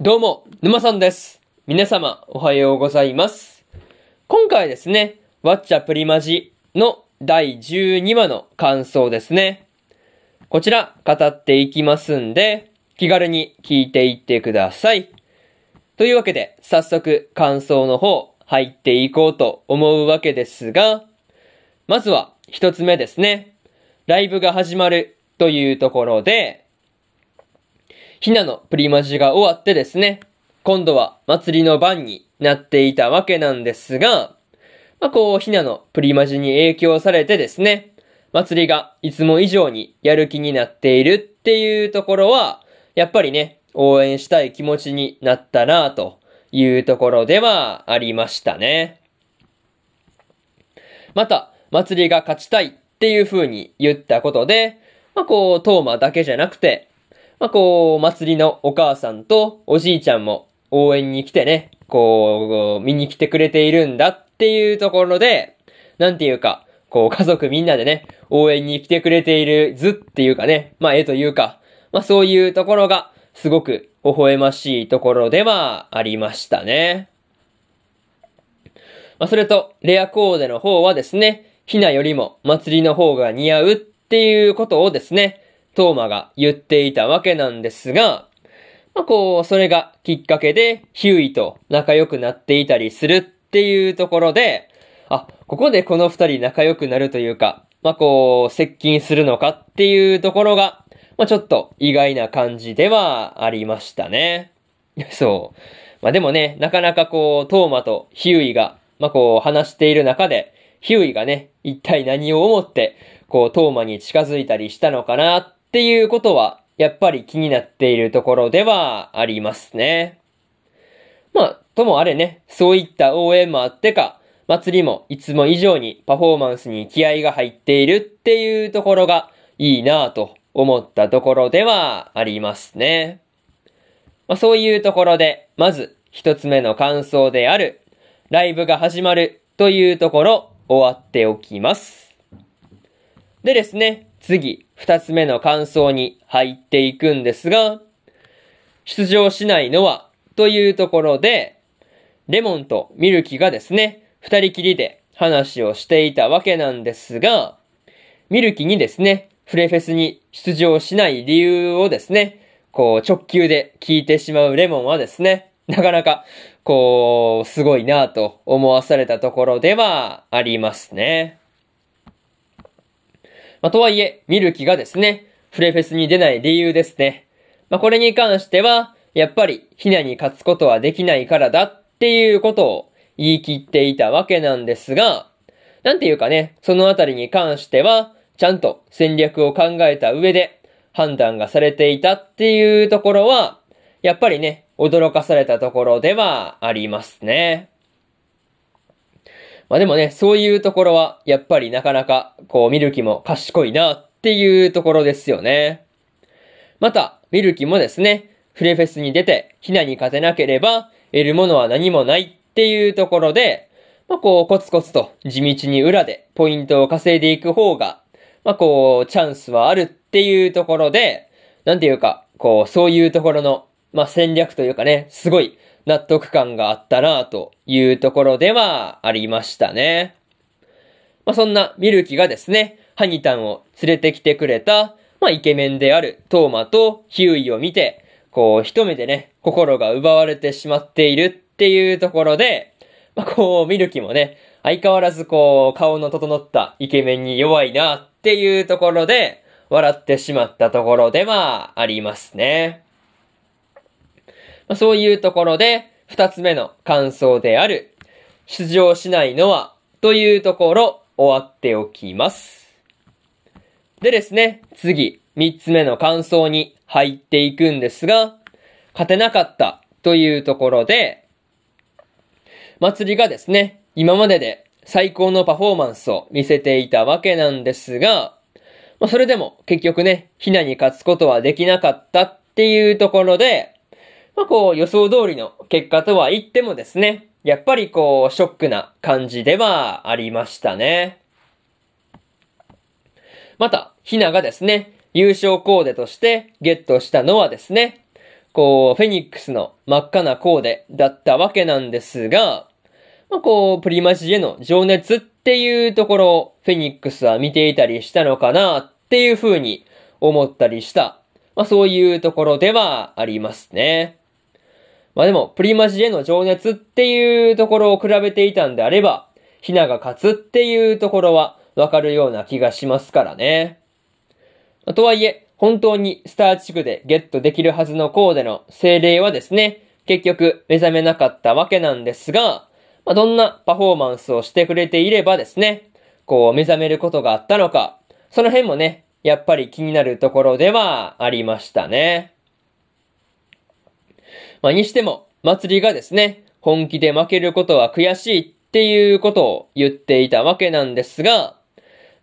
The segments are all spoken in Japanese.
どうも、沼さんです。皆様、おはようございます。今回ですね、ワッチャプリマジの第12話の感想ですね。こちら、語っていきますんで、気軽に聞いていってください。というわけで、早速、感想の方、入っていこうと思うわけですが、まずは、一つ目ですね。ライブが始まるというところで、ひなのプリマジが終わってですね、今度は祭りの番になっていたわけなんですが、まあ、こう、ひなのプリマジに影響されてですね、祭りがいつも以上にやる気になっているっていうところは、やっぱりね、応援したい気持ちになったなというところではありましたね。また、祭りが勝ちたいっていう風に言ったことで、まあ、こう、トーマだけじゃなくて、まあ、こう、祭りのお母さんとおじいちゃんも応援に来てね、こう、見に来てくれているんだっていうところで、なんていうか、こう、家族みんなでね、応援に来てくれている図っていうかね、まあ、絵というか、まあ、そういうところが、すごく微笑ましいところではありましたね。まあ、それと、レアコーデの方はですね、ひなよりも祭りの方が似合うっていうことをですね、トーマが言っていたわけなんですが、まあ、こう、それがきっかけで、ヒューイと仲良くなっていたりするっていうところで、あ、ここでこの二人仲良くなるというか、まあ、こう、接近するのかっていうところが、まあ、ちょっと意外な感じではありましたね。そう。まあ、でもね、なかなかこう、トーマとヒューイが、まあ、こう、話している中で、ヒューイがね、一体何を思って、こう、トーマに近づいたりしたのかなっっていうことは、やっぱり気になっているところではありますね。まあ、ともあれね、そういった応援もあってか、祭りもいつも以上にパフォーマンスに気合が入っているっていうところがいいなぁと思ったところではありますね。まあ、そういうところで、まず一つ目の感想である、ライブが始まるというところ終わっておきます。でですね、次、二つ目の感想に入っていくんですが、出場しないのは、というところで、レモンとミルキがですね、二人きりで話をしていたわけなんですが、ミルキにですね、フレフェスに出場しない理由をですね、こう直球で聞いてしまうレモンはですね、なかなか、こう、すごいなぁと思わされたところではありますね。まあ、とはいえ、ミルキがですね、フレフェスに出ない理由ですね。まあ、これに関しては、やっぱり、ヒナに勝つことはできないからだっていうことを言い切っていたわけなんですが、なんていうかね、そのあたりに関しては、ちゃんと戦略を考えた上で判断がされていたっていうところは、やっぱりね、驚かされたところではありますね。まあでもね、そういうところは、やっぱりなかなか、こう、ミルキも賢いなっていうところですよね。また、ミルキもですね、フレフェスに出て、ヒナに勝てなければ、得るものは何もないっていうところで、まあこう、コツコツと地道に裏でポイントを稼いでいく方が、まあこう、チャンスはあるっていうところで、なんていうか、こう、そういうところの、まあ戦略というかね、すごい納得感があったなというところではありましたね。まあそんなミルキがですね、ハニタンを連れてきてくれた、まあイケメンであるトーマとヒューイを見て、こう一目でね、心が奪われてしまっているっていうところで、まあこうミルキもね、相変わらずこう顔の整ったイケメンに弱いなっていうところで、笑ってしまったところではありますね。まあ、そういうところで、二つ目の感想である、出場しないのは、というところ、終わっておきます。でですね、次、三つ目の感想に入っていくんですが、勝てなかったというところで、祭りがですね、今までで最高のパフォーマンスを見せていたわけなんですが、まあ、それでも結局ね、ひなに勝つことはできなかったっていうところで、まあこう予想通りの結果とは言ってもですね、やっぱりこうショックな感じではありましたね。また、ひながですね、優勝コーデとしてゲットしたのはですね、こう、フェニックスの真っ赤なコーデだったわけなんですが、まあ、こう、プリマジへの情熱っていうところをフェニックスは見ていたりしたのかなっていう風に思ったりした、まあ、そういうところではありますね。まあでも、プリマジへの情熱っていうところを比べていたんであれば、ヒナが勝つっていうところはわかるような気がしますからね。とはいえ、本当にスター地区でゲットできるはずのコーデの精霊はですね、結局目覚めなかったわけなんですが、まあ、どんなパフォーマンスをしてくれていればですね、こう目覚めることがあったのか、その辺もね、やっぱり気になるところではありましたね。まあ、にしても、祭りがですね、本気で負けることは悔しいっていうことを言っていたわけなんですが、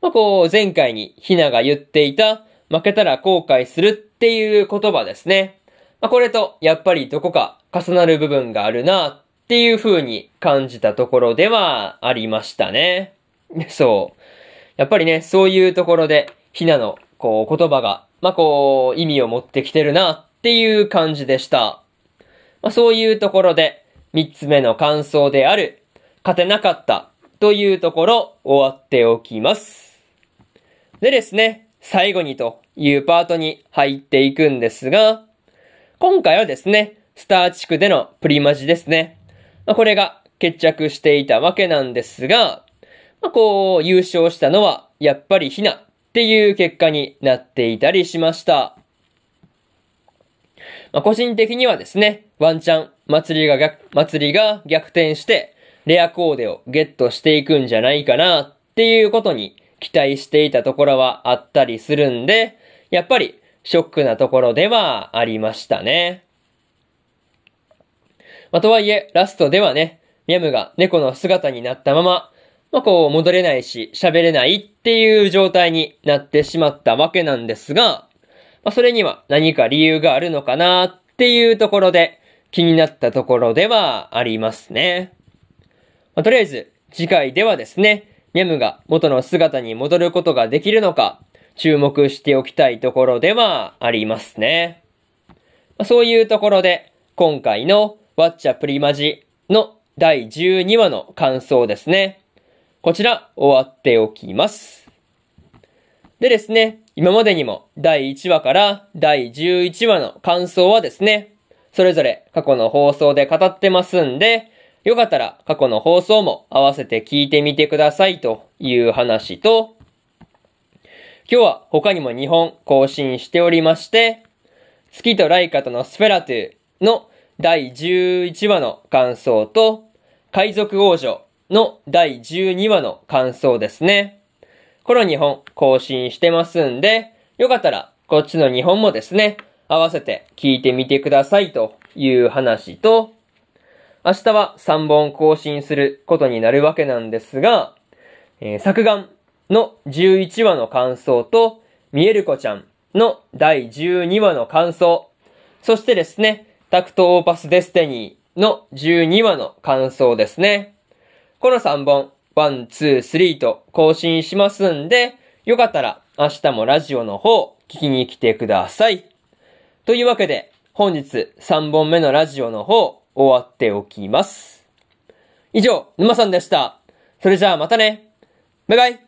まあ、こう、前回にひなが言っていた、負けたら後悔するっていう言葉ですね。まあ、これとやっぱりどこか重なる部分があるなっていう風に感じたところではありましたね。そう。やっぱりね、そういうところで、ひなの、こう、言葉が、まあ、こう、意味を持ってきてるなっていう感じでした。まあ、そういうところで、三つ目の感想である、勝てなかったというところ、終わっておきます。でですね、最後にというパートに入っていくんですが、今回はですね、スター地区でのプリマジですね。まあ、これが決着していたわけなんですが、まあ、こう、優勝したのは、やっぱりひなっていう結果になっていたりしました。まあ、個人的にはですね、ワンチャン、祭りが逆、祭りが逆転して、レアコーデをゲットしていくんじゃないかなっていうことに期待していたところはあったりするんで、やっぱりショックなところではありましたね。まあ、とはいえ、ラストではね、ミャムが猫の姿になったまま、まあ、こう戻れないし喋れないっていう状態になってしまったわけなんですが、まあ、それには何か理由があるのかなっていうところで気になったところではありますね。まあ、とりあえず次回ではですね、ミャムが元の姿に戻ることができるのか、注目しておきたいところではありますね。まそういうところで、今回のワッチャプリマジの第12話の感想ですね。こちら終わっておきます。でですね、今までにも第1話から第11話の感想はですね、それぞれ過去の放送で語ってますんで、よかったら過去の放送も合わせて聞いてみてくださいという話と、今日は他にも2本更新しておりまして、月とライカとのスフェラトゥの第11話の感想と、海賊王女の第12話の感想ですね。この2本更新してますんで、よかったらこっちの2本もですね、合わせて聞いてみてくださいという話と、明日は3本更新することになるわけなんですが、えー、サクガンの11話の感想と、見える子ちゃんの第12話の感想、そしてですね、タクトオーパスデスティニーの12話の感想ですね。この3本、ワン、ツー、スリーと更新しますんで、よかったら明日もラジオの方聞きに来てください。というわけで、本日3本目のラジオの方、終わっておきます。以上、沼さんでした。それじゃあまたね。バイバイ